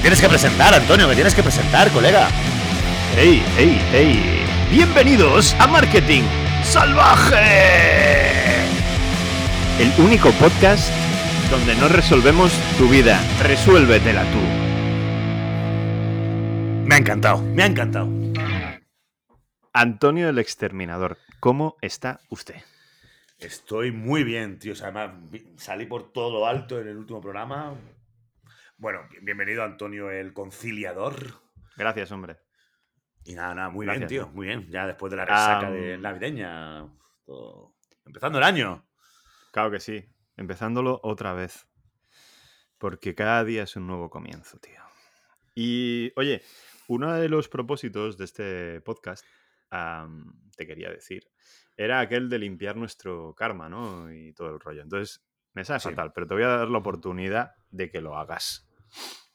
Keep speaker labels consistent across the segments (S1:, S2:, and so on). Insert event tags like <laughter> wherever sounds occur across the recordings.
S1: tienes que presentar, Antonio, me tienes que presentar, colega.
S2: ¡Ey, ey, ey! Bienvenidos a Marketing Salvaje. El único podcast donde no resolvemos tu vida, resuélvetela tú.
S1: Me ha encantado, me ha encantado.
S2: Antonio el Exterminador, ¿cómo está usted?
S1: Estoy muy bien, tío. O sea, además, salí por todo lo alto en el último programa. Bueno, bienvenido Antonio el Conciliador.
S2: Gracias, hombre.
S1: Y nada, nada, muy
S2: Gracias,
S1: bien, tío. Muy bien. Ya después de la resaca
S2: Am.
S1: de navideña. todo- Empezando el año.
S2: Claro que sí, empezándolo otra vez. Porque cada día es un nuevo comienzo, tío. Y, oye, uno de los propósitos de este podcast, te quería decir, era aquel de limpiar nuestro karma, ¿no? Y todo el rollo. Entonces, me sabe
S1: Sí.
S2: fatal, pero te voy a dar la oportunidad de que lo hagas.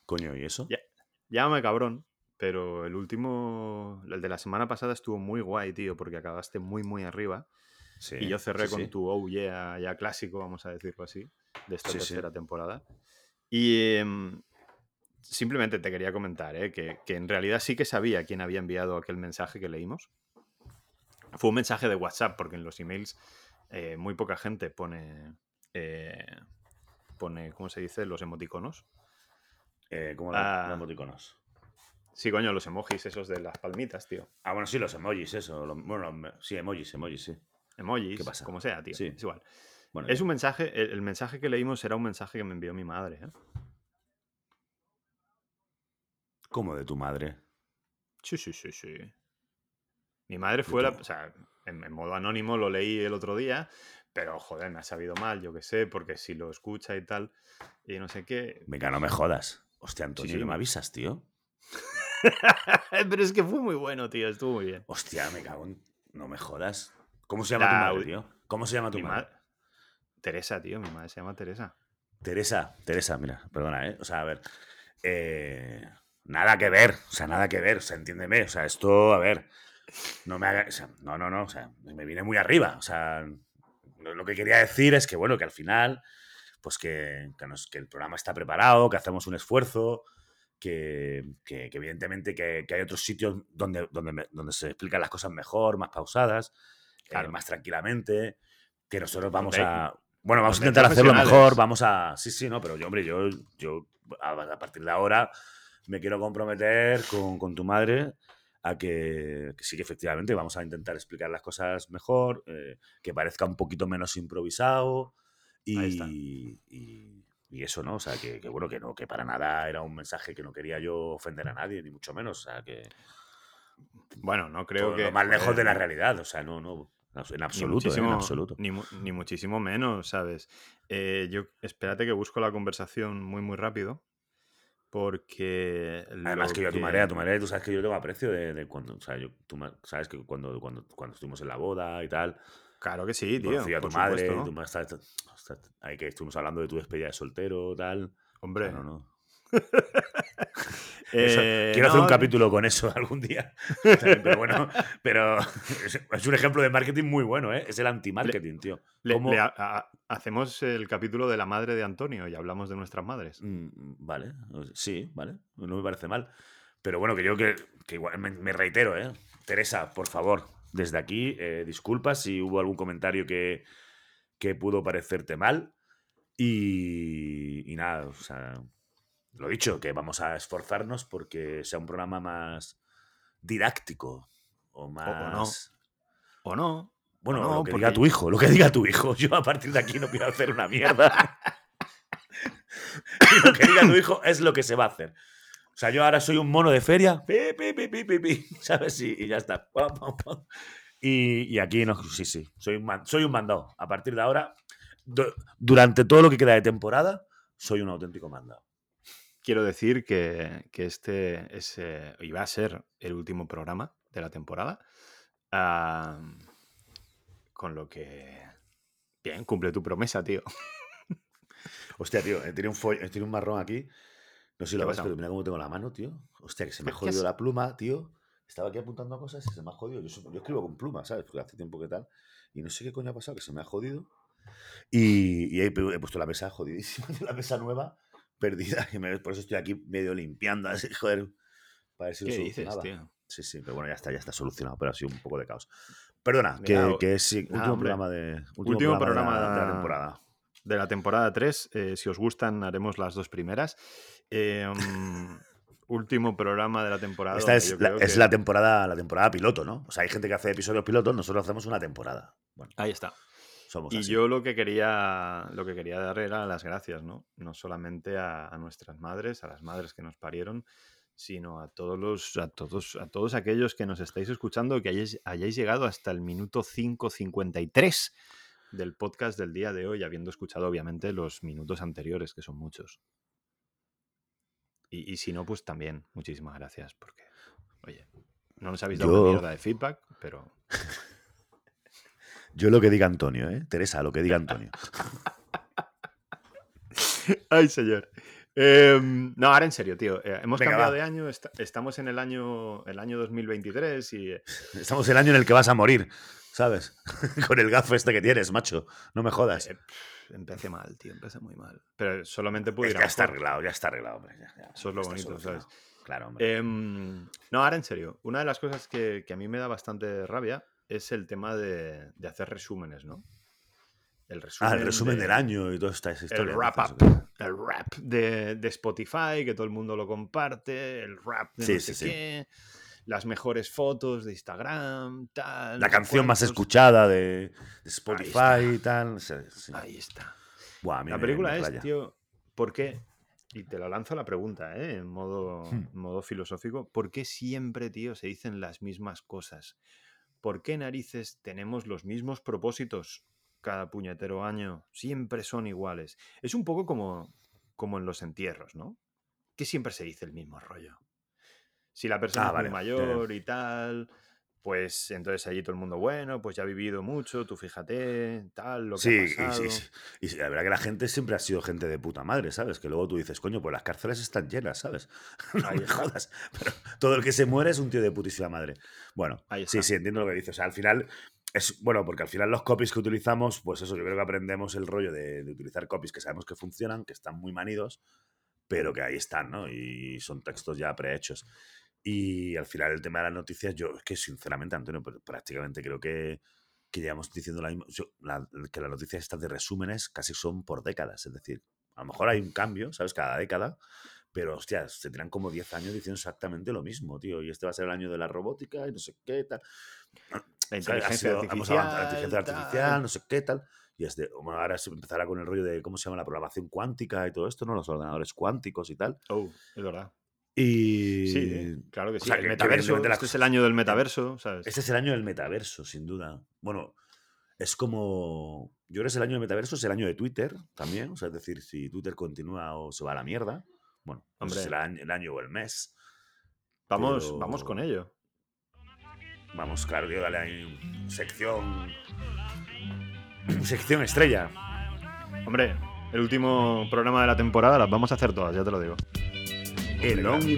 S1: Coño, ¿y eso?
S2: Ya. Llámame cabrón, pero el último, el de la semana pasada estuvo muy guay, tío, porque acabaste muy, muy arriba.
S1: Sí,
S2: Y yo cerré
S1: sí,
S2: con
S1: sí.
S2: tu oh yeah, ya clásico, vamos a decirlo así, de esta tercera temporada. Y em, simplemente te quería comentar ¿eh? que, que en realidad sí que sabía quién había enviado aquel mensaje que leímos. Fue un mensaje de WhatsApp, porque en los emails eh, muy poca gente pone, eh, pone, ¿cómo se dice? Los emoticonos.
S1: Eh, ¿Cómo
S2: Ah.
S1: los emoticonos?
S2: Sí, coño, los emojis esos de las palmitas, tío.
S1: Ah, bueno, sí, los emojis, eso. bueno, sí, emojis, emojis, sí.
S2: Emojis,
S1: ¿Qué pasa?
S2: como sea, tío.
S1: Sí.
S2: Es igual.
S1: Bueno,
S2: Es un mensaje, el, el mensaje que leímos era un mensaje que me envió mi madre. ¿eh?
S1: ¿Cómo de tu madre?
S2: Sí, sí, sí, sí. Mi madre fue la. O sea, en, en modo anónimo lo leí el otro día, pero joder, me ha sabido mal, yo qué sé, porque si lo escucha y tal, y no sé qué.
S1: Venga, no me jodas. Hostia, Antonio,
S2: sí.
S1: ¿no me avisas, tío? <laughs>
S2: pero es que fue muy bueno, tío, estuvo muy bien.
S1: Hostia, me cago en... No me jodas. ¿Cómo se llama
S2: La
S1: tu madre, tío? ¿Cómo se llama tu madre?
S2: ma- Teresa, tío, mi madre se llama Teresa.
S1: Teresa, Teresa, mira, perdona, ¿eh? O sea, a ver. eh, nada que ver, o sea, nada que ver, o sea, entiéndeme, o sea, esto, a ver, no me haga, o sea, no, no, no, o sea, me viene muy arriba, o sea, lo que quería decir es que, bueno, que al final, pues que, que, nos- que el programa está preparado, que hacemos un esfuerzo, que, que- que evidentemente que, que hay otros sitios donde, donde, me- donde se explican las cosas mejor, más pausadas, eh, más tranquilamente, que nosotros vamos
S2: Donde
S1: a... Bueno, vamos a intentar hacerlo mejor, vamos a... Sí, sí, no, pero yo, hombre, yo, yo a, partir de ahora me quiero comprometer con, con tu madre a que, sí que efectivamente vamos a intentar explicar las cosas mejor, eh, que parezca un poquito menos improvisado. Y, y- y eso, ¿no? O sea, que, que bueno, que no, que para nada era un mensaje que no quería yo ofender a nadie, ni mucho menos. O sea, que
S2: Bueno, no creo
S1: todo
S2: que.
S1: lo más lejos
S2: joder,
S1: de la
S2: ni-
S1: realidad. O sea, no, no, en
S2: Ni
S1: absoluto, ¿eh? en absoluto.
S2: Ni, ni muchísimo menos, ¿sabes? Eh, yo, espérate que busco la conversación muy, muy rápido. Porque.
S1: Además que yo a tu madre, a tu madre, tú sabes que yo tengo aprecio de, de cuando, o sea, yo, tú sabes que cuando, cuando, cuando estuvimos en la boda y tal,
S2: Claro que sí, tío.
S1: conocí a tu madre,
S2: supuesto.
S1: tu madre está- está- ahí que estuvimos hablando de tu despedida de soltero, tal.
S2: Hombre.
S1: No, no. <laughs> Eso,
S2: eh,
S1: quiero hacer un capítulo con eso <laughs> algún día. Pero bueno, <laughs> pero es, un ejemplo de marketing muy bueno, ¿eh? Es el anti-marketing, tío.
S2: le-
S1: ¿Cómo-
S2: le ha- a- hacemos el capítulo de la madre de Antonio y hablamos de nuestras madres.
S1: Mm, Vale, sí, vale, no me parece mal. Pero bueno, que yo que, que igual me, me reitero, ¿eh? Teresa, por favor, desde aquí, eh, disculpas si hubo algún comentario que, que pudo parecerte mal. Y, y nada, o sea, lo dicho, que vamos a esforzarnos porque sea un programa más didáctico o
S2: o no.
S1: más...
S2: ¿O no?
S1: Bueno,
S2: no,
S1: lo que
S2: porque-
S1: diga tu hijo, lo que diga tu hijo. Yo a partir de aquí no quiero hacer una mierda. <laughs> <laughs> Lo que diga tu hijo es lo que se va a hacer. O sea, yo ahora soy un mono de feria, pi, pi, pi, pi, pi, pi, <laughs> ¿sabes? Y, y ya está. <laughs> Y, y aquí no, sí, sí, soy un, man- soy un mandado. A partir de ahora, du- durante todo lo que queda de temporada, soy un auténtico mandado.
S2: Quiero decir que, que este es, eh, iba a ser el último programa de la temporada. Ah, con lo que. Bien, cumple tu promesa, tío. <laughs>
S1: Hostia, tío, tiene un, tiene un marrón aquí. No sé si
S2: ¿Qué
S1: lo ves, pero mira cómo tengo la mano, tío. Hostia, que se me ha
S2: ¿Qué
S1: jodido la pluma, tío. Estaba aquí apuntando a cosas y se me ha jodido. Yo, yo escribo con pluma, ¿sabes? Porque hace tiempo que tal. Y no sé qué coño ha pasado, que se me ha jodido. Y, y he, he puesto la mesa jodidísima, <laughs> la mesa nueva, perdida. Y me- por eso estoy aquí medio limpiando, así, <laughs> joder. Para ver si lo
S2: ¿Qué dices,
S1: solucionaba.
S2: tío?
S1: Sí, sí, pero bueno, ya está, ya está solucionado, pero ha sido un poco de caos. Perdona, que, que es sí, último programa de último,
S2: Último
S1: programa, de la-
S2: programa
S1: de la temporada.
S2: De la temporada 3, eh, si os gustan, haremos las dos primeras. Eh, mm, último programa de la temporada.
S1: Esta es, la,
S2: creo
S1: es
S2: que-
S1: la temporada, la temporada piloto, ¿no? O sea, hay gente que hace episodios pilotos, nosotros hacemos una temporada. Bueno,
S2: Ahí está.
S1: somos
S2: Y
S1: así.
S2: yo lo que quería, lo que quería dar era las gracias, ¿no? No solamente a, a nuestras madres, a las madres que nos parieron, sino a todos los, a todos, a todos aquellos que nos estáis escuchando, que hayáis, hayáis llegado hasta el minuto 5.53 del podcast del día de hoy, habiendo escuchado obviamente los minutos anteriores, que son muchos. Y, y si no, pues también, muchísimas gracias, porque, oye, no nos habéis dado
S1: Yo-
S2: una mierda de feedback, pero <laughs>
S1: Yo lo que diga Antonio, ¿eh? Teresa, lo que diga Antonio. <laughs>
S2: Ay, señor. Em, no, ahora en serio, tío. eh, hemos
S1: Venga,
S2: cambiado
S1: va.
S2: de año, esta- estamos en el año, el año 2023 y eh,
S1: Estamos el año en el que vas a morir, ¿sabes? <laughs> Con el gafo este que tienes, macho. No me jodas.
S2: eh, empecé mal, tío, empecé muy mal. Pero solamente pude ir a
S1: ya está arreglado, ya está arreglado, hombre. ya- ya,
S2: Eso es lo bonito. ¿sabes?
S1: Claro, hombre.
S2: Em, no, ahora en serio. Una de las cosas que, que a mí me da bastante rabia es el tema de, de hacer resúmenes, ¿no? El resumen,
S1: ah, el resumen
S2: de-
S1: del año y toda esta historia.
S2: El wrap up. El rap de, de Spotify, que todo el mundo lo comparte. El rap de
S1: Sí,
S2: no
S1: sí,
S2: sé
S1: sí.
S2: qué. Las mejores fotos de Instagram, tal.
S1: La canción más escuchada de, de. Spotify y tal. sí, sí.
S2: Ahí está.
S1: Buah,
S2: La película
S1: me
S2: es,
S1: raya.
S2: tío, ¿por qué? Y te la lanzo la pregunta, ¿eh? En modo,
S1: Hmm.
S2: modo filosófico. ¿Por qué siempre, tío, se dicen las mismas cosas? ¿Por qué narices tenemos los mismos propósitos cada puñetero año? Siempre son iguales. Es un poco como, como en los entierros, ¿no? Que siempre se dice el mismo rollo. Si la persona
S1: Ah,
S2: es
S1: vale,
S2: muy mayor y tal, pues entonces allí todo el mundo, bueno, pues ya ha vivido mucho, tú fíjate, tal, lo que
S1: Sí,
S2: ha
S1: y, sí,
S2: pasado.
S1: y sí, la verdad que la gente siempre ha sido gente de puta madre, ¿sabes? Que luego tú dices, coño, pues las cárceles están llenas, ¿sabes? <laughs> No
S2: Ahí
S1: me
S2: está.
S1: jodas. Pero todo el que se muere es un tío de putísima madre. Bueno, sí, sí, entiendo lo que dices. O sea, al final es bueno, porque al final los copies que utilizamos, pues eso, yo creo que aprendemos el rollo de, de utilizar copies que sabemos que funcionan, que están muy manidos, pero que ahí están, ¿no? Y son textos ya prehechos. Y al final el tema de las noticias, yo es que sinceramente, Antonio, pr- prácticamente creo que, que llevamos diciendo la misma, yo- la- que las noticias estas de resúmenes casi son por décadas. Es decir, a lo mejor hay un cambio, ¿sabes? Cada década. Pero, hostias, se tiran como 10 años diciendo exactamente lo mismo, tío. Y este va a ser el año de la robótica y no sé qué, tal. <clears throat>
S2: La inteligencia
S1: sido- hemos avanzado, la
S2: artificial.
S1: inteligencia
S2: tal.
S1: artificial, no sé qué, tal. Y es de, bueno, ahora se empezará con el rollo de cómo se llama la programación cuántica y todo esto, ¿no? Los ordenadores cuánticos y tal.
S2: Oh, es verdad.
S1: Y.
S2: Sí, claro que
S1: o
S2: sí.
S1: sea,
S2: el
S1: que-
S2: metaverso,
S1: las
S2: este es el año del metaverso, ¿sabes?
S1: Este es el año del metaverso, sin duda. Bueno, es como. Yo creo que es el año del metaverso, es el año de Twitter también. O sea, es decir, si Twitter continúa o se va a la mierda. Bueno, si
S2: Hombre.
S1: será el año o el mes.
S2: Vamos,
S1: pero-
S2: vamos con ello.
S1: Vamos, claro, tío, dale ahí. Sección. Sección estrella.
S2: Hombre, el último programa de la temporada las vamos a hacer todas, ya te lo digo.
S1: Elon y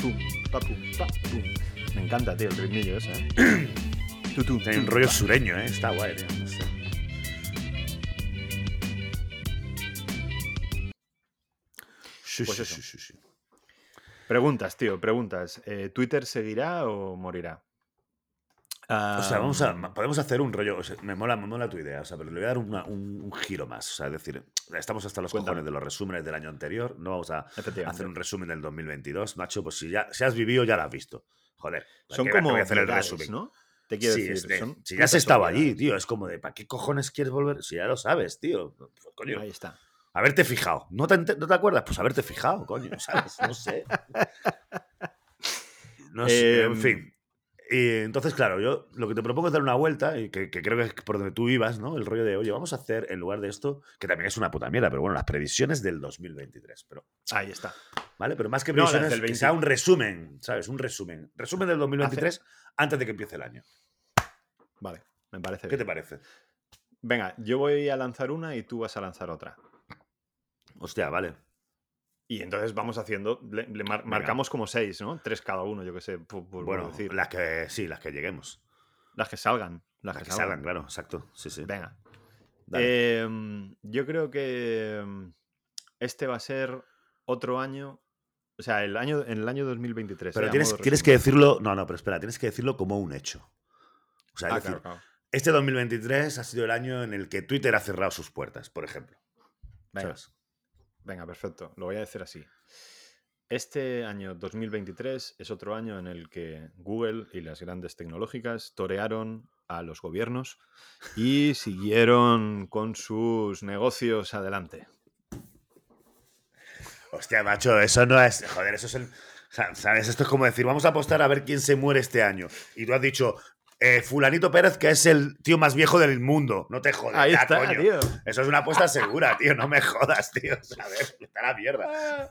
S2: pum. Me encanta, tío, el ritmillo ese. ¿eh? <clears throat>
S1: Tiene un rollo sureño, ¿eh? Está guay, tío. No sé. Sí,
S2: Pues eso. Preguntas, tío, preguntas. Eh, ¿Twitter seguirá o morirá?
S1: O sea, vamos a, podemos hacer un rollo. o sea, me, mola, me mola tu idea, o sea, pero le voy a dar una- un, un giro más. O sea, es decir, estamos hasta los
S2: Cuéntame.
S1: cojones de los resúmenes del año anterior. No vamos a hacer un resumen del 2022. Macho, pues si ya si has vivido, ya lo has visto. Joder. ¿para
S2: Son como
S1: voy a hacer el resumen?
S2: ¿no? Te quiero
S1: Sí,
S2: decir.
S1: es de-
S2: son
S1: si ya has estado allí, tío, es como de ¿para qué cojones quieres volver? Si ya lo sabes, tío. Pues, Coño,
S2: Ahí está.
S1: haberte fijado. ¿No te, ¿No te acuerdas? Pues haberte fijado, coño, ¿sabes? No sé. <laughs> No sé, en
S2: Em,
S1: fin. Y entonces, claro, yo lo que te propongo es dar una vuelta, y que, que creo que es por donde tú ibas, ¿no? El rollo de, oye, vamos a hacer, en lugar de esto, que también es una puta mierda, pero bueno, las previsiones del 2023. Pero,
S2: Ahí está.
S1: ¿Vale? Pero más que
S2: No,
S1: previsiones,
S2: del
S1: que
S2: 20.
S1: sea un resumen, ¿sabes? Un resumen. Resumen del 2023 antes de que empiece el año.
S2: Vale, me parece
S1: ¿Qué
S2: bien.
S1: te parece?
S2: Venga, yo voy a lanzar una y tú vas a lanzar otra.
S1: Hostia, vale.
S2: Y entonces vamos haciendo, le- le mar-
S1: Venga.
S2: marcamos como seis, ¿no? Tres cada uno, yo qué sé, por, por
S1: bueno,
S2: decir.
S1: las que sí, las que lleguemos.
S2: Las que salgan. Las,
S1: Las
S2: que,
S1: que
S2: salgan.
S1: salgan, claro, exacto. Sí, sí.
S2: Venga. Em, yo creo que em, este va a ser otro año. O sea, el año, en el año 2023.
S1: pero
S2: eh,
S1: tienes, tienes que decirlo. No, no, pero espera, tienes que decirlo como un hecho. O sea, es
S2: Ah,
S1: decir,
S2: claro, claro.
S1: este 2023 ha sido el año en el que Twitter ha cerrado sus puertas, por ejemplo.
S2: Venga,
S1: ¿sabes?
S2: Venga, perfecto. Lo voy a decir así. Este año 2023 es otro año en el que Google y las grandes tecnológicas torearon a los gobiernos y siguieron con sus negocios adelante.
S1: Hostia, macho, eso no es. Joder, eso es el. ¿Sabes? Esto es como decir, vamos a apostar a ver quién se muere este año. Y tú has dicho, eh, Fulanito Pérez, que es el tío más viejo del mundo. No te jodas.
S2: Ahí
S1: ya,
S2: está,
S1: coño.
S2: tío.
S1: Eso es una apuesta segura, <laughs> tío. No me jodas, tío. A ver, está la mierda.
S2: Ah.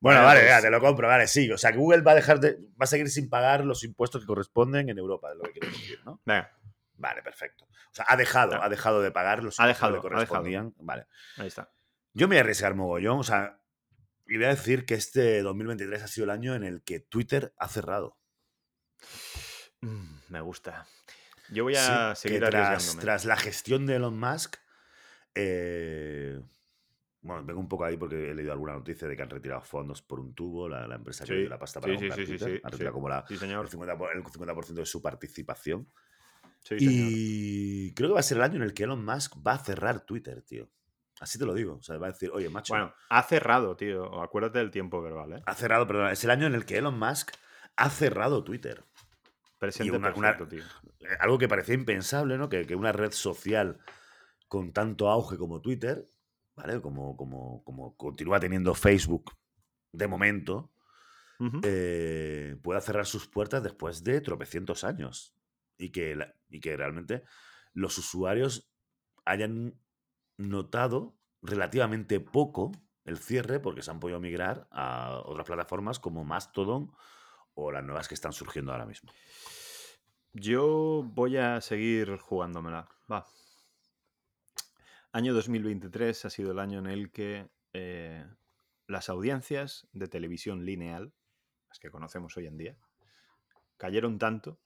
S1: Bueno, vale,
S2: pues-
S1: venga, te lo compro, vale, sí. O sea, Google va a dejar de. va a seguir sin pagar los impuestos que corresponden en Europa, es lo que quiero decir, ¿no?
S2: Venga,
S1: Vale, perfecto. O sea, ha dejado,
S2: No.
S1: ha dejado de pagar los
S2: Ha
S1: impuestos
S2: dejado,
S1: que
S2: ha dejado.
S1: correspondían. Vale.
S2: ahí está.
S1: Yo me voy a arriesgar mogollón, o sea, y voy a decir que este 2023 ha sido el año en el que Twitter ha cerrado.
S2: Mm, me gusta. Yo voy a
S1: que
S2: seguir
S1: tras, tras la gestión de Elon Musk, eh, bueno, vengo un poco ahí porque he leído alguna noticia de que han retirado fondos por un tubo, la, la empresa que
S2: Sí,
S1: dio la pasta para
S2: sí,
S1: comprar
S2: sí, sí,
S1: Twitter,
S2: sí,
S1: ha retirado
S2: sí.
S1: como la, el,
S2: señor.
S1: 50, por- el 50% de su participación.
S2: Sí, señor.
S1: Y creo que va a ser el año en el que Elon Musk va a cerrar Twitter, tío. Así te lo digo. O sea, va a decir, oye, macho,
S2: Bueno, ha cerrado, tío. Acuérdate del tiempo verbal, ¿eh?
S1: ha cerrado, perdón, es el año en el que Elon Musk ha cerrado Twitter.
S2: Presente
S1: una- una-
S2: perfecto, tío.
S1: Eh, Algo que parecía impensable, ¿no? Que, que una red social con tanto auge como Twitter, ¿vale? Como, como, como continúa teniendo Facebook de momento, eh, pueda cerrar sus puertas después de tropecientos años. Y que, la- y que realmente los usuarios hayan notado relativamente poco el cierre porque se han podido migrar a otras plataformas como Mastodon o las nuevas que están surgiendo ahora mismo.
S2: Yo voy a seguir jugándomela. Va. Año 2023 ha sido el año en el que eh, las audiencias de televisión lineal, las que conocemos hoy en día, cayeron tanto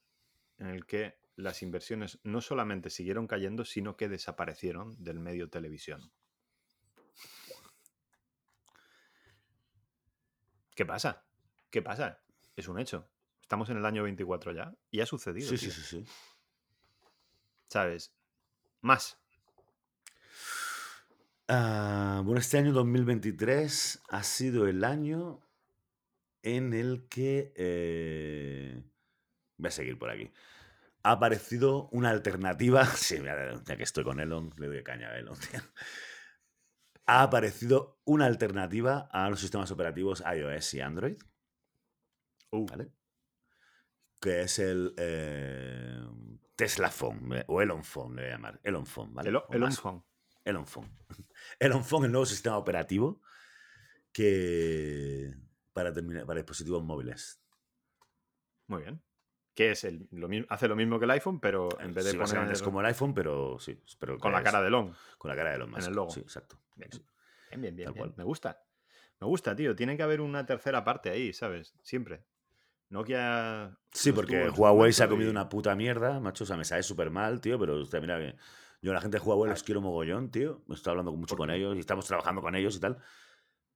S2: en el que las inversiones no solamente siguieron cayendo, sino que desaparecieron del medio televisión. ¿Qué pasa? ¿Qué pasa? Es un hecho. Estamos en el año 24 ya y ha sucedido.
S1: Sí, sí,
S2: tío.
S1: sí, sí.
S2: ¿Sabes? Más.
S1: Ah, bueno, este año 2023 ha sido el año en el que... eh, voy a seguir por aquí. Ha aparecido una alternativa... <laughs> Sí, ya que estoy con Elon, le doy caña a Elon. tío. Ha aparecido una alternativa a los sistemas operativos iOS y Android,
S2: Uh,
S1: ¿vale? Que es el eh, Tesla Phone, o Elon Phone, le voy a llamar. Elon Phone, ¿vale?
S2: el,
S1: O
S2: el
S1: más-
S2: Phone.
S1: Elon Phone. <laughs> Elon Phone, el nuevo sistema operativo que para, termina- para dispositivos móviles.
S2: Muy bien. Que es el, lo mismo, hace lo mismo que el iPhone, pero en vez de
S1: Sí,
S2: poner
S1: es como el iPhone, pero sí. pero
S2: con la cara de Long.
S1: Con la cara de Elon Musk.
S2: el logo.
S1: Sí, exacto.
S2: Bien,
S1: Sí.
S2: bien, bien, bien, bien. Me gusta. Me gusta, tío. Tiene que haber una tercera parte ahí, ¿sabes? Siempre. Nokia.
S1: Sí, porque Huawei se ha comido
S2: y-
S1: una puta mierda, macho. O sea, me sabe súper mal, tío, pero hostia, mira que yo a la gente de Huawei los quiero mogollón, tío. Estoy hablando mucho
S2: ¿Por
S1: con ellos y estamos trabajando con ellos y tal.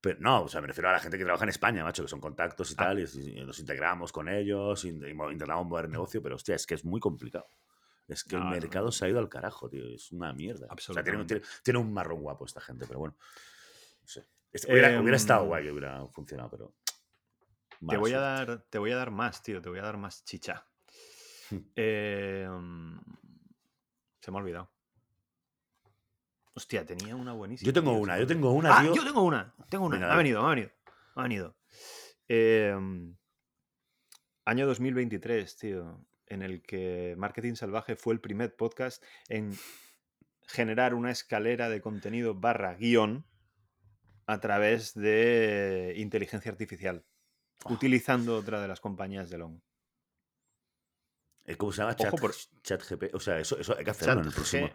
S1: Pero no, o sea, me refiero a la gente que trabaja en España, macho, que son contactos y
S2: Ah.
S1: tal, y, y nos integramos con ellos, y, y mo- intentamos mover negocio, pero hostia, es que es muy complicado. Es que
S2: No,
S1: el mercado
S2: no.
S1: se ha ido al carajo, tío. Es una mierda. O sea, tiene, un-
S2: Absolutamente.
S1: tiene- tiene un marrón guapo esta gente, pero bueno. No sé. Este- hubiera, hubiera estado
S2: Em,
S1: guay que hubiera funcionado, pero.
S2: Te voy, a dar, te voy a dar más, tío. Te voy a dar más chicha. <laughs> Eh, mm, se me ha olvidado. Hostia, tenía una buenísima.
S1: Yo tengo
S2: tío,
S1: una, yo tengo una,
S2: Ah,
S1: tío.
S2: yo tengo una. Tengo una.
S1: Venga,
S2: ha venido, ha venido. Ha venido. Eh, año 2023, tío. En el que Marketing Salvaje fue el primer podcast en generar una escalera de contenido barra guion a través de inteligencia artificial. Utilizando otra de las compañías de Long.
S1: Eh, ¿Cómo se llama? Chat,
S2: por-
S1: chat GP. O sea, eso, eso hay que hacerlo en el próximo.
S2: G-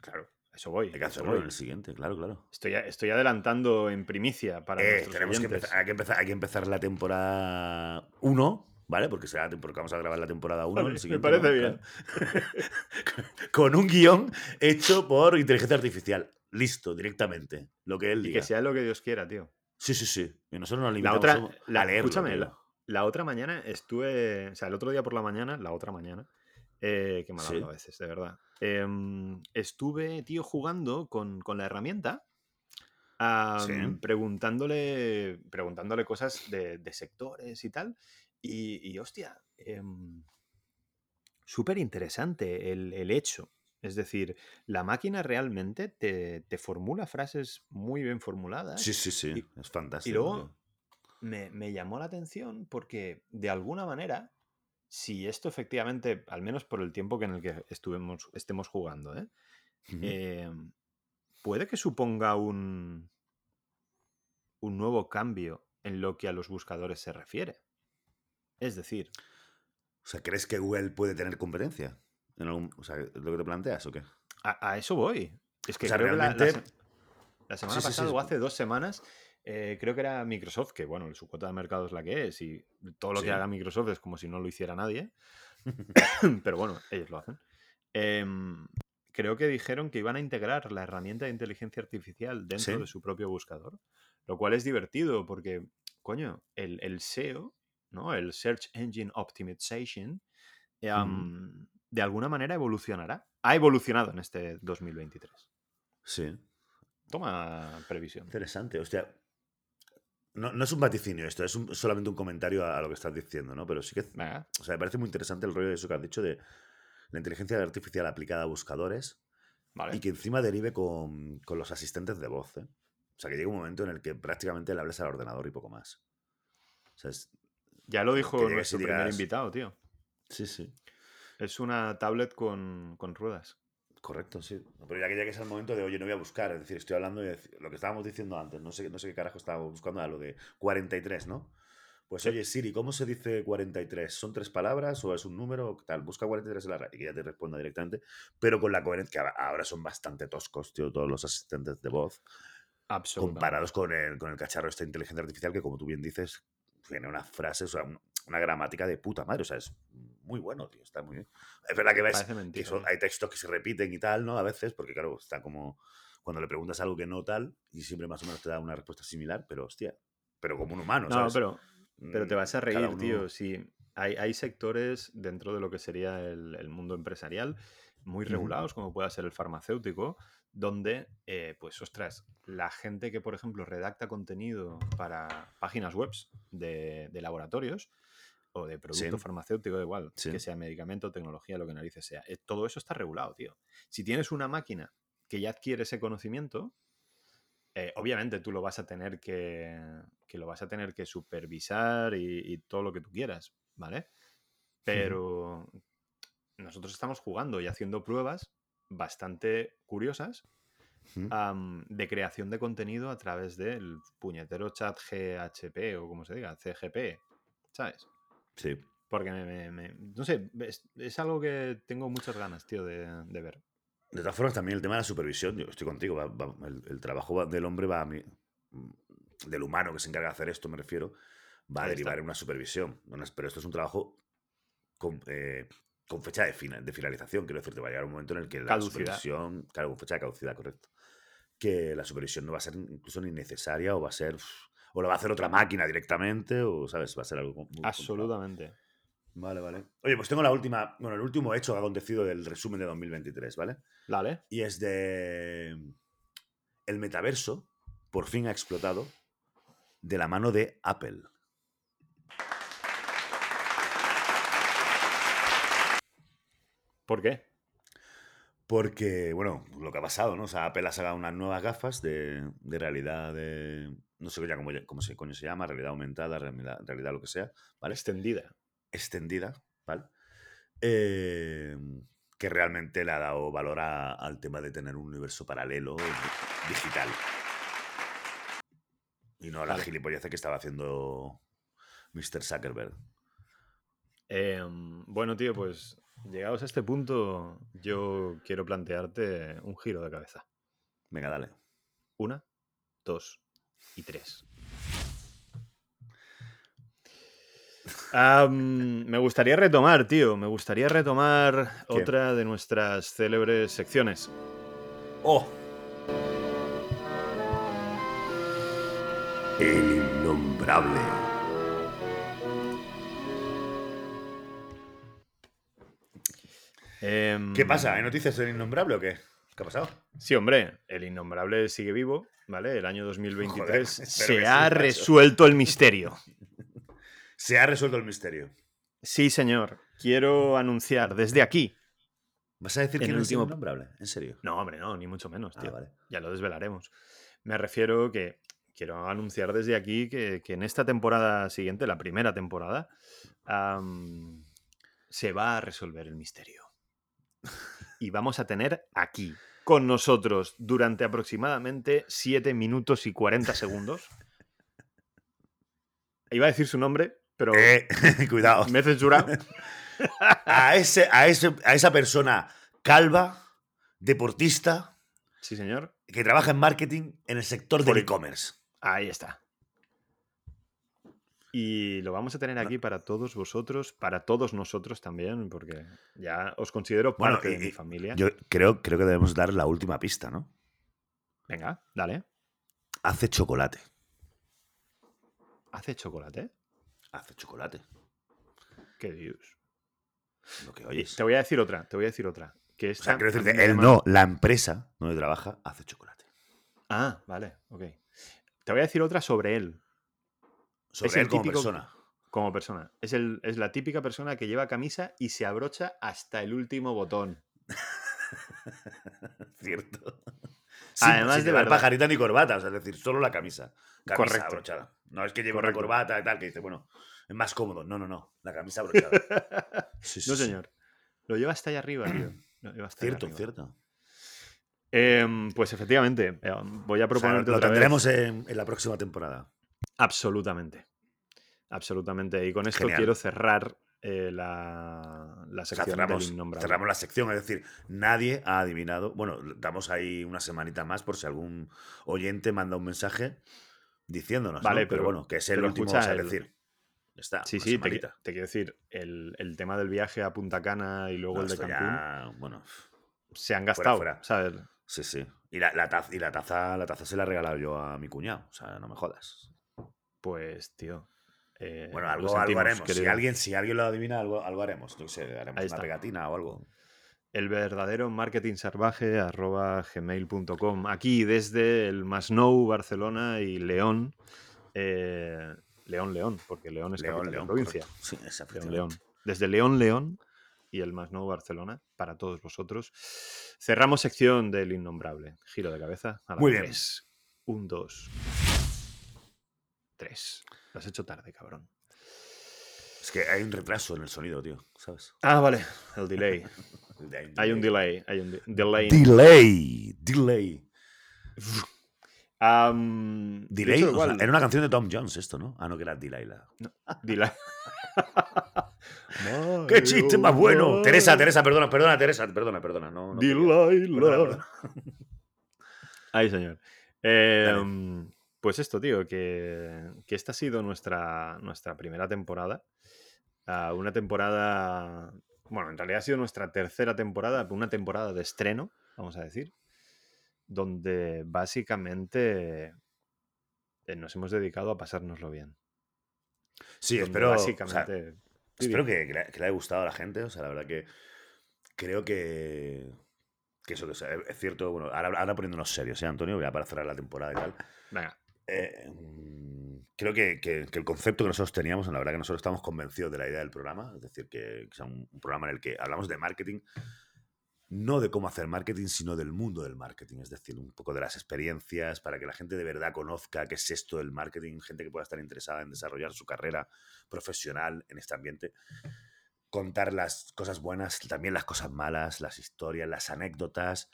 S2: Claro, eso voy.
S1: Hay que hacerlo en el siguiente, claro, claro.
S2: Estoy, estoy adelantando en primicia para
S1: Eh, tenemos que empezar, hay, que empezar, hay que empezar la temporada 1, ¿vale? Porque, será, porque vamos a grabar la temporada 1.
S2: Vale, me parece bien. <laughs>
S1: Con un guion hecho por inteligencia artificial. Listo, directamente. Lo que él
S2: Y
S1: diga.
S2: que sea lo que Dios quiera, tío.
S1: Sí, sí, sí. Y nosotros nos
S2: La
S1: limitamos
S2: otra,
S1: solo
S2: la-
S1: a leerlo.
S2: escúchame, la, la otra mañana estuve, o sea, el otro día por la mañana, la otra mañana, eh, qué mal
S1: Sí.
S2: a veces, de verdad. em, estuve, tío, jugando con, con la herramienta, am,
S1: Sí.
S2: preguntándole, preguntándole cosas de, de sectores y tal. Y, y, hostia, em, súper interesante el, el hecho. Es decir, la máquina realmente te, te formula frases muy bien formuladas.
S1: Sí, sí, sí.
S2: Y-
S1: es fantástico.
S2: y luego me, me llamó la atención porque de alguna manera, si esto efectivamente, al menos por el tiempo que en el que estuvemos, estemos jugando, ¿eh? Eh, puede que suponga un, un nuevo cambio en lo que a los buscadores se refiere. Es decir,
S1: O sea, ¿crees que Google puede tener competencia? En algún- o sea, ¿es lo que te planteas o qué?
S2: a, a eso voy. Es que
S1: O sea,
S2: creo que la- la,
S1: realmente-
S2: la semana
S1: Sí, sí, sí,
S2: pasada o hace dos semanas, eh, creo que era Microsoft, que bueno, su cuota de mercado es la que es y todo lo que haga Microsoft es como si no lo hiciera nadie. <laughs> pero bueno, ellos lo hacen. Em, creo que dijeron que iban a integrar la herramienta de inteligencia artificial dentro de su propio buscador, lo cual es divertido porque, coño, el, el SEO, ¿no? El Search Engine Optimization, em, de alguna manera evolucionará. Ha evolucionado en este 2023.
S1: Sí.
S2: Toma previsión.
S1: Interesante. Hostia. No, no es un vaticinio esto, es un- solamente un comentario a, a lo que estás diciendo, ¿no? Pero sí que. O sea, me parece muy interesante el rollo de eso que has dicho de la inteligencia artificial aplicada a buscadores
S2: vale.
S1: y que encima derive con, con los asistentes de voz. ¿eh? O sea, que llega un momento en el que prácticamente le hables al ordenador y poco más. O sea, es-
S2: Ya lo dijo nuestro primer invitado, tío.
S1: Sí, sí.
S2: Es una tablet con, con ruedas.
S1: Correcto, sí. Pero ya que llegues al momento de, oye, no voy a buscar, es decir, estoy hablando de lo que estábamos diciendo antes, no sé, no sé qué carajo estábamos buscando, a lo de 43, ¿no? Pues oye, Siri, ¿cómo se dice 43? ¿Son tres palabras o es un número? Tal, busca 43 en la radio y que ya te responda directamente, pero con la coherencia, que ahora- son bastante toscos, tío, todos los asistentes de voz,
S2: Absolutamente.
S1: comparados con el, con el cacharro de esta inteligencia artificial que, como tú bien dices, tiene unas frases, o sea, un- una gramática de puta madre, o sea, es muy bueno, tío, está muy bien. Es verdad que ves que son-
S2: tío.
S1: hay textos que se repiten y tal, ¿no? A veces, porque claro, está como cuando le preguntas algo que no tal y siempre más o menos te da una respuesta similar, pero hostia, pero como un humano,
S2: No,
S1: ¿sabes?
S2: pero, pero te
S1: Mm,
S2: vas a reír,
S1: uno-
S2: tío. Sí, hay, hay sectores dentro de lo que sería el, el mundo empresarial muy regulados, como pueda ser el farmacéutico, donde, eh, pues, ostras, la gente que, por ejemplo, redacta contenido para páginas web de, de laboratorios o de producto
S1: Sí.
S2: farmacéutico, da igual,
S1: Sí.
S2: que sea medicamento, tecnología, lo que narices sea, eh, todo eso está regulado, tío. Si tienes una máquina que ya adquiere ese conocimiento, eh, obviamente tú lo vas a tener que, que lo vas a tener que supervisar y, y todo lo que tú quieras, ¿vale? Pero nosotros estamos jugando y haciendo pruebas bastante curiosas de creación de contenido a través del puñetero chat GHP o como se diga, CGP, ¿sabes?
S1: Sí.
S2: Porque me, me- me- no sé, es, es algo que tengo muchas ganas, tío, de, de ver.
S1: De todas formas, también el tema de la supervisión, yo estoy contigo, va- va- el, el trabajo del hombre va a mi- del humano que se encarga de hacer esto, me refiero, va a
S2: Ahí
S1: derivar
S2: está.
S1: en una supervisión. Pero esto es un trabajo con, eh, con fecha de, fina- de finalización, quiero decir, te va a llegar un momento en el que la
S2: Caducidad.
S1: supervisión, claro, con fecha de caducidad, correcto, que la supervisión no va a ser incluso ni necesaria o va a ser, o lo va a hacer otra máquina directamente, o, ¿sabes? Va a ser algo complicado.
S2: Absolutamente.
S1: Vale, vale. Oye, pues tengo la última, bueno, el último hecho que ha acontecido del resumen de 2023, ¿vale?
S2: Dale.
S1: Y es de. El metaverso por fin ha explotado de la mano de Apple.
S2: ¿Por qué?
S1: Porque, bueno, lo que ha pasado, ¿no? O sea, Apple ha sacado unas nuevas gafas de, de realidad de. No sé ya cómo, cómo se, coño se llama, realidad aumentada, realidad, realidad lo que sea, ¿vale?
S2: Extendida.
S1: Extendida, ¿vale? Eh, que realmente le ha dado valor a- al tema de tener un universo paralelo digital. Y no la
S2: Vale.
S1: gilipollez que estaba haciendo Mr. Zuckerberg.
S2: Em, bueno, tío, pues llegados a este punto, yo quiero plantearte un giro de cabeza.
S1: Venga, dale.
S2: Una, dos y tres. Am, me gustaría retomar, tío. Me gustaría retomar
S1: ¿Qué?
S2: otra de nuestras célebres secciones.
S1: ¡Oh! El innombrable.
S2: Em,
S1: ¿Qué pasa? ¿Hay noticias del innombrable o qué? ¿Qué ha pasado?
S2: Sí, hombre, el innombrable sigue vivo, ¿vale? El año 2023
S1: espero que
S2: se ha resuelto el misterio. <laughs>
S1: Se ha resuelto el misterio.
S2: Sí, señor. Quiero anunciar desde aquí.
S1: ¿Vas a decir que
S2: el
S1: es
S2: último-
S1: innombrable? ¿En serio?
S2: No, hombre, no, ni mucho menos,
S1: Ah, vale.
S2: Ya lo desvelaremos. Me refiero que quiero anunciar desde aquí que, que en esta temporada siguiente, la primera temporada, se va a resolver el misterio. <laughs> Y vamos a tener aquí, con nosotros, durante aproximadamente 7 minutos y 40 segundos. Iba a decir su nombre, pero
S1: Eh, <laughs> cuidado.
S2: me he censurado. <laughs>
S1: A, ese, a, ese, a esa persona calva, deportista,
S2: Sí, señor.
S1: que trabaja en marketing en el sector del e-commerce.
S2: Ahí está. Y lo vamos a tener aquí para todos vosotros, para todos nosotros también, porque ya os considero
S1: Bueno,
S2: parte
S1: y-
S2: de mi familia.
S1: Yo creo, creo que debemos dar la última pista, ¿no?
S2: Venga, dale.
S1: Hace chocolate.
S2: ¿Hace chocolate?
S1: Hace chocolate.
S2: ¿Qué dios?
S1: Lo que oyes.
S2: Te voy a decir otra, te voy a decir otra. Que
S1: O sea, quiero decirte, él
S2: llama-
S1: no, la empresa donde trabaja hace chocolate.
S2: Ah, vale, ok. Te voy a decir otra sobre él,
S1: Sobre
S2: Es el
S1: como
S2: típico-
S1: persona.
S2: como persona. Es, el, es la típica persona que lleva camisa y se abrocha hasta el último botón. <laughs>
S1: Cierto.
S2: Además
S1: sin
S2: de
S1: llevar
S2: verdad.
S1: pajarita ni corbata, o sea, es decir, solo la camisa. Camisa
S2: Correcto.
S1: abrochada. No es que lleve
S2: Correcto.
S1: una corbata y tal, que dice, bueno, es más cómodo. No, no, no. La camisa abrochada. <laughs> Sí, sí,
S2: No, señor. Lo lleva hasta allá arriba, tío. <clears throat> Lo lleva hasta allá
S1: Cierto,
S2: arriba.
S1: cierto.
S2: Em, pues efectivamente, eh, voy a
S1: O sea,
S2: proponerte
S1: lo
S2: otra vez-
S1: tendremos en, en la próxima temporada.
S2: Absolutamente. Absolutamente. Y con esto
S1: Genial.
S2: quiero cerrar eh, la, la
S1: O sea,
S2: sección
S1: cerramos,
S2: del
S1: cerramos la sección, es decir, nadie ha adivinado. Bueno, damos ahí una semanita más por si algún oyente manda un mensaje diciéndonos.
S2: Vale,
S1: ¿no? pero,
S2: pero-
S1: bueno, que es el último,
S2: escucha,
S1: o sea, es
S2: el-
S1: decir, está.
S2: Sí, sí, te, quiero decir, el, el tema del viaje a Punta Cana y luego
S1: No,
S2: el de Cancún
S1: ya, bueno,
S2: se han gastado,
S1: fuera.
S2: ¿sabes?
S1: sí, sí. Y la, la taza, y la taza, la taza se la he regalado yo a mi cuñado, o sea, no me jodas.
S2: Pues, tío. eh,
S1: Bueno, algo, algo haremos. Si alguien, si alguien lo adivina, algo, algo haremos. Qué sé, haremos una
S2: está.
S1: pegatina o algo.
S2: El verdadero marketing salvaje arroba gmail.com. Aquí desde el Masnou, Barcelona y León. eh, León, León, porque León es
S1: León,
S2: de
S1: León.
S2: provincia.
S1: Sí,
S2: León. León. Desde León, León y el Masnou, Barcelona, para todos vosotros. Cerramos sección del innombrable. Giro de cabeza. A la
S1: Muy bien.
S2: Un, dos. Tres. Lo has hecho tarde, cabrón.
S1: Es que hay un retraso en el sonido, tío, ¿sabes?
S2: Ah, vale. El delay. <laughs> Hay un delay. Hay un de- delay.
S1: Delay. Delay. Delay.
S2: hecho,
S1: o sea, era una canción de Tom Jones esto, ¿no? Ah, no, que era Delilah.
S2: Delay. <laughs>
S1: ¡Qué chiste más bueno! Teresa. Teresa, perdona, perdona, Teresa, perdona, perdona. No, no quería.
S2: Delilah.
S1: Perdona, perdona.
S2: Ay, señor. Eh, pues esto, tío, que, que esta ha sido nuestra, nuestra primera temporada. Ah, una temporada. Bueno, en realidad ha sido nuestra tercera temporada, una temporada de estreno, vamos a decir, donde básicamente eh, nos hemos dedicado a pasárnoslo bien.
S1: Sí,
S2: Donde
S1: espero. o sea,
S2: Básicamente.
S1: Espero que, que le, que le haya gustado a la gente. O sea, la verdad que creo que. Que eso, que sea, es cierto. Bueno, ahora, ahora poniéndonos serios, ¿eh, Antonio? Ya para cerrar la temporada y tal.
S2: Venga,
S1: Eh, mm, creo que, que- que el concepto que nosotros teníamos, la verdad que nosotros estamos convencidos de la idea del programa, es decir, que, que sea un, un programa en el que hablamos de marketing, no de cómo hacer marketing, sino del mundo del marketing, es decir, un poco de las experiencias para que la gente de verdad conozca qué es esto del marketing, gente que pueda estar interesada en desarrollar su carrera profesional en este ambiente. Contar las cosas buenas, también las cosas malas, las historias, las anécdotas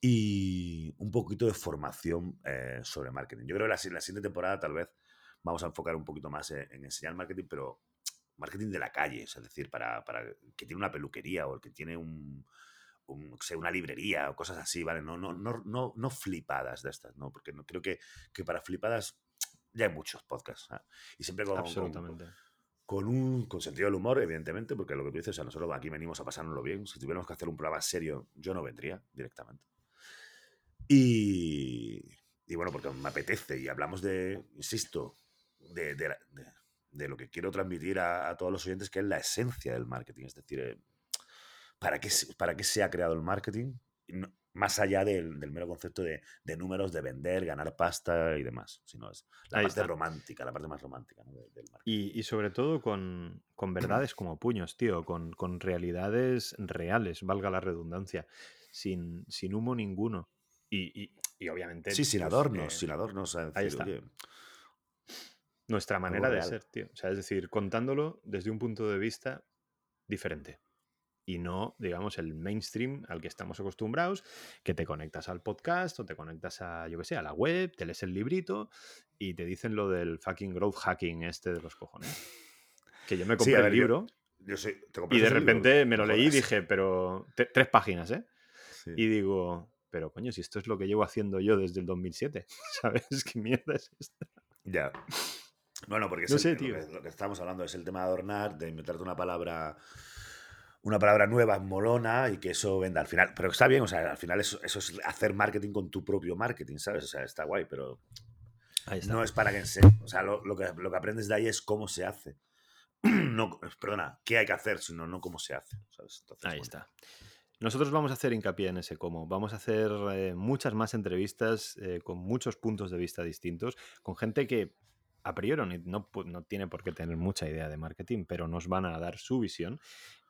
S1: y un poquito de formación eh, sobre marketing. Yo creo que la, si- la siguiente temporada tal vez vamos a enfocar un poquito más en, en enseñar marketing, pero marketing de la calle, es decir, para, para el que tiene una peluquería o el que tiene un, un, una librería o cosas así, ¿vale? No, no, no, no, no flipadas de estas, ¿no? Porque no, creo que, que para flipadas ya hay muchos podcasts. Y siempre con, con-
S2: absolutamente.
S1: con un con sentido del humor, evidentemente, porque lo que tú dices, o sea, nosotros aquí venimos a pasárnoslo bien. Si tuviéramos que hacer un programa serio, yo no vendría directamente. Y, y bueno, porque me apetece y hablamos de, insisto, de, de, de, de lo que quiero transmitir a, a, todos los oyentes, que es la esencia del marketing. Es decir, eh, ¿para, qué, ¿para qué se ha creado el marketing? No, más allá del, del mero concepto de, de, números, de vender, ganar pasta y demás, sino es la Ahí parte está. romántica, la parte más romántica ¿no? del, marketing.
S2: Y, y, sobre todo con, con verdades como puños, tío, con, con, realidades reales, valga la redundancia, sin, sin humo ninguno. Y, y, y obviamente...
S1: Sí, sin adornos, pues, eh, sin adornos.
S2: Ahí está. Oye, Nuestra manera de ser, tío. O sea, es decir, contándolo desde un punto de vista diferente y no, digamos, el mainstream al que estamos acostumbrados, que te conectas al podcast o te conectas a, yo que sé, a la web, te lees el librito y te dicen lo del fucking growth hacking este de los cojones. Que yo me compré sí, ver, el libro
S1: yo, yo soy,
S2: y de repente libro? me lo leí y dije, pero tres páginas, ¿eh? Sí. Y digo, pero coño, si esto es lo que llevo haciendo yo desde el 2007, <laughs> ¿sabes? ¿Qué mierda es esta?
S1: Ya. Bueno, porque
S2: no
S1: es
S2: sé,
S1: el,
S2: tío.
S1: Lo, que, lo que estamos hablando es el tema de adornar, de inventarte una palabra una palabra nueva, molona y que eso venda al final. Pero está bien, o sea, al final eso, eso, es hacer marketing con tu propio marketing, ¿sabes? O sea, está guay, pero
S2: está.
S1: no es para que se. O sea, lo, lo, que, lo que aprendes de ahí es cómo se hace. <clears throat> No, perdona, qué hay que hacer, sino no cómo se hace. ¿sabes?
S2: Entonces, ahí bueno. está. Nosotros vamos a hacer hincapié en ese cómo. Vamos a hacer eh, muchas más entrevistas eh, con muchos puntos de vista distintos, con gente que a priori no, no, tiene por qué tener mucha idea de marketing, pero nos van a dar su visión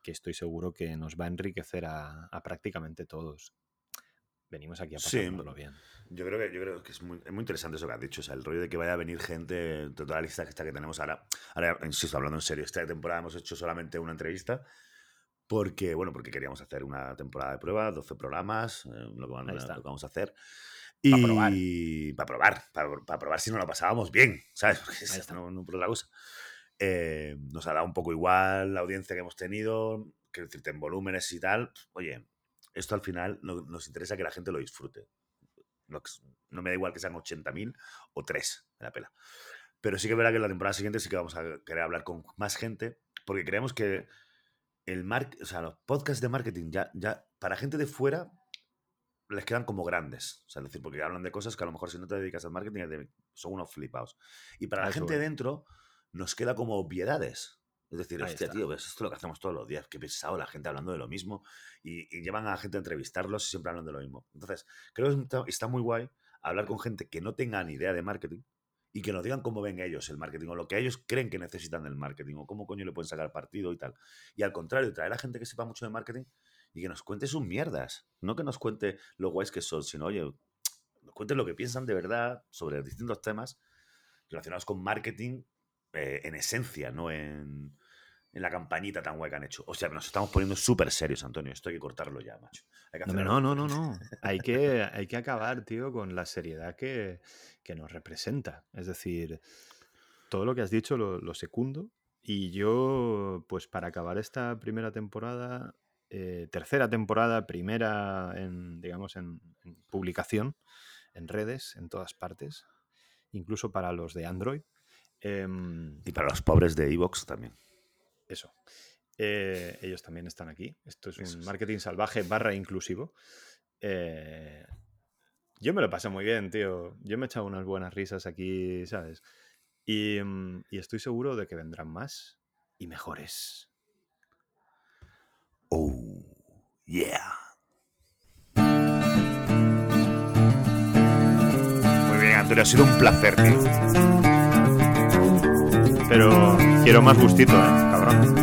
S2: que estoy seguro que nos va a enriquecer a, a prácticamente todos. Venimos aquí a pasárnoslo
S1: sí,
S2: bien.
S1: Yo creo que, yo creo que es, muy, es muy interesante eso que has dicho, o sea, el rollo de que vaya a venir gente de toda la lista que, está que tenemos ahora. Ahora, insisto, hablando en serio, esta temporada hemos hecho solamente una entrevista porque, bueno, porque queríamos hacer una temporada de prueba, 12 programas, eh, lo, que, lo, que, vamos a hacer. Y para probar, para probar, para, para probar si no lo pasábamos bien, ¿sabes? <laughs> Porque es, no, no la cosa. Eh, nos ha dado un poco igual la audiencia que hemos tenido, quiero decirte, en volúmenes y tal. Oye, esto al final no, nos interesa que la gente lo disfrute. No, no me da igual que sean 80.000 o 3 de la pela. Pero sí que verdad que en la temporada siguiente sí que vamos a querer hablar con más gente, porque creemos que el mar o sea, los podcasts de marketing ya, ya para gente de fuera les quedan como grandes. O sea, es decir, porque hablan de cosas que a lo mejor si no te dedicas al marketing son unos flipados. Y para la gente dentro nos queda como obviedades. Es decir, Ahí hostia, está. tío, pues esto es lo que hacemos todos los días. Qué pesado la gente hablando de lo mismo. Y, y, llevan a la gente a entrevistarlos y siempre hablan de lo mismo. Entonces, creo que está, está muy guay hablar con gente que no tenga ni idea de marketing y que nos digan cómo ven ellos el marketing o lo que ellos creen que necesitan del marketing o cómo coño le pueden sacar partido y tal. Y al contrario, traer a gente que sepa mucho de marketing y que nos cuente sus mierdas. No que nos cuente lo guays que son, sino, oye, <tsk> nos cuente lo que piensan de verdad sobre distintos temas relacionados con marketing eh, en esencia, no en, en, la campañita tan guay que han hecho. O sea, nos estamos poniendo súper serios, Antonio. Esto hay que cortarlo ya, macho. Hay que
S2: no, no, no, no, hay, que, hay que acabar, tío, con la seriedad que, que, nos representa. Es decir, todo lo que has dicho lo, lo secundo. Y yo, pues para acabar esta primera temporada, eh, tercera temporada, primera en, digamos, en, en publicación, en redes, en todas partes, incluso para los de Android. Eh,
S1: y para los pobres de Evox también.
S2: Eso. Eh, ellos también están aquí. Esto es eso un marketing salvaje barra inclusivo. Eh, yo me lo pasé muy bien, tío. Yo me he echado unas buenas risas aquí, ¿sabes? Y, mm, y estoy seguro de que vendrán más y mejores.
S1: Oh, yeah. Muy bien, Antonio, ha sido un placer, tío.
S2: Pero quiero más gustito, ¿eh? Cabrón.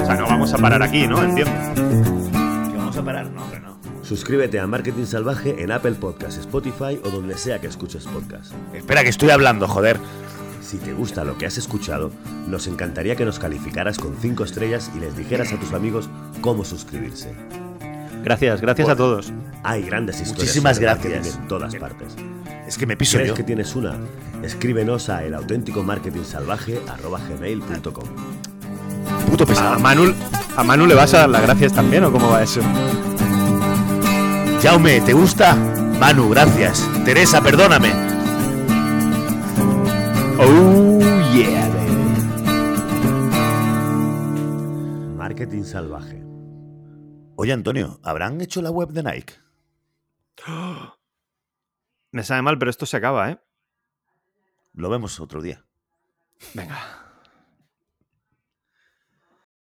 S2: O sea, no vamos a parar aquí, ¿no? Entiendo.
S1: ¿Que vamos a parar? No, hombre, no. Suscríbete a Marketing Salvaje en Apple Podcasts, Spotify o donde sea que escuches podcast. Espera, que estoy hablando, joder. Si te gusta lo que has escuchado, nos encantaría que nos calificaras con 5 estrellas y les dijeras a tus amigos cómo suscribirse.
S2: Gracias, gracias
S1: Bueno,
S2: a todos.
S1: Hay grandes historias
S2: Muchísimas gracias.
S1: en todas partes.
S2: Es que me piso
S1: ¿Crees
S2: yo.
S1: que tienes una? Escríbenos a elauténticomarketingsalvaje.gmail.com
S2: Puto pesado. A Manu, ¿A Manu le vas a dar las gracias también o cómo va eso?
S1: Jaume, ¿te gusta? Manu, gracias. Teresa, perdóname.
S2: Oh, yeah, baby.
S1: Marketing salvaje. Oye, Antonio, ¿habrán hecho la web de Nike? <gasps> <gasps>
S2: Me sabe mal, pero esto se acaba, ¿eh?
S1: Lo vemos otro día.
S2: Venga.